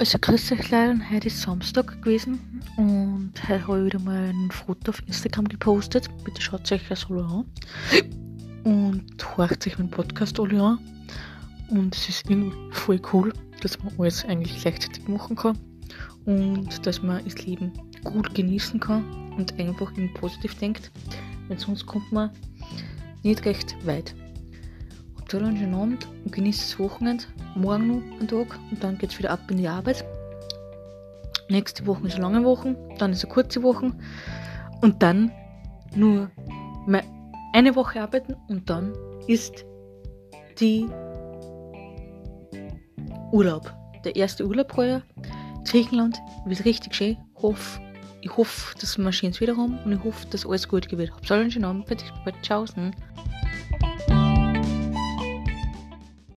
Also grüß euch Leute, heute ist Samstag gewesen und heute habe ich wieder mal ein Foto auf Instagram gepostet. Bitte schaut euch das alle an und horcht euch meinen Podcast alle an. Und es ist irgendwie voll cool, dass man alles eigentlich gleichzeitig machen kann und dass man das Leben gut genießen kann und einfach positiv denkt, weil sonst kommt man nicht recht weit. Alle einen schönen Abend und genießt das Wochenende. Morgen noch einen Tag und dann geht es wieder ab in die Arbeit. Nächste Woche ist eine lange Woche, dann ist eine kurze Woche und dann nur eine Woche arbeiten und dann ist die Urlaub. Der erste Urlaub heuer. Griechenland wird richtig schön. Hoff, ich hoffe, dass wir schönes wieder haben und ich hoffe, dass alles gut geht. Habt einen schönen Abend. Ciao.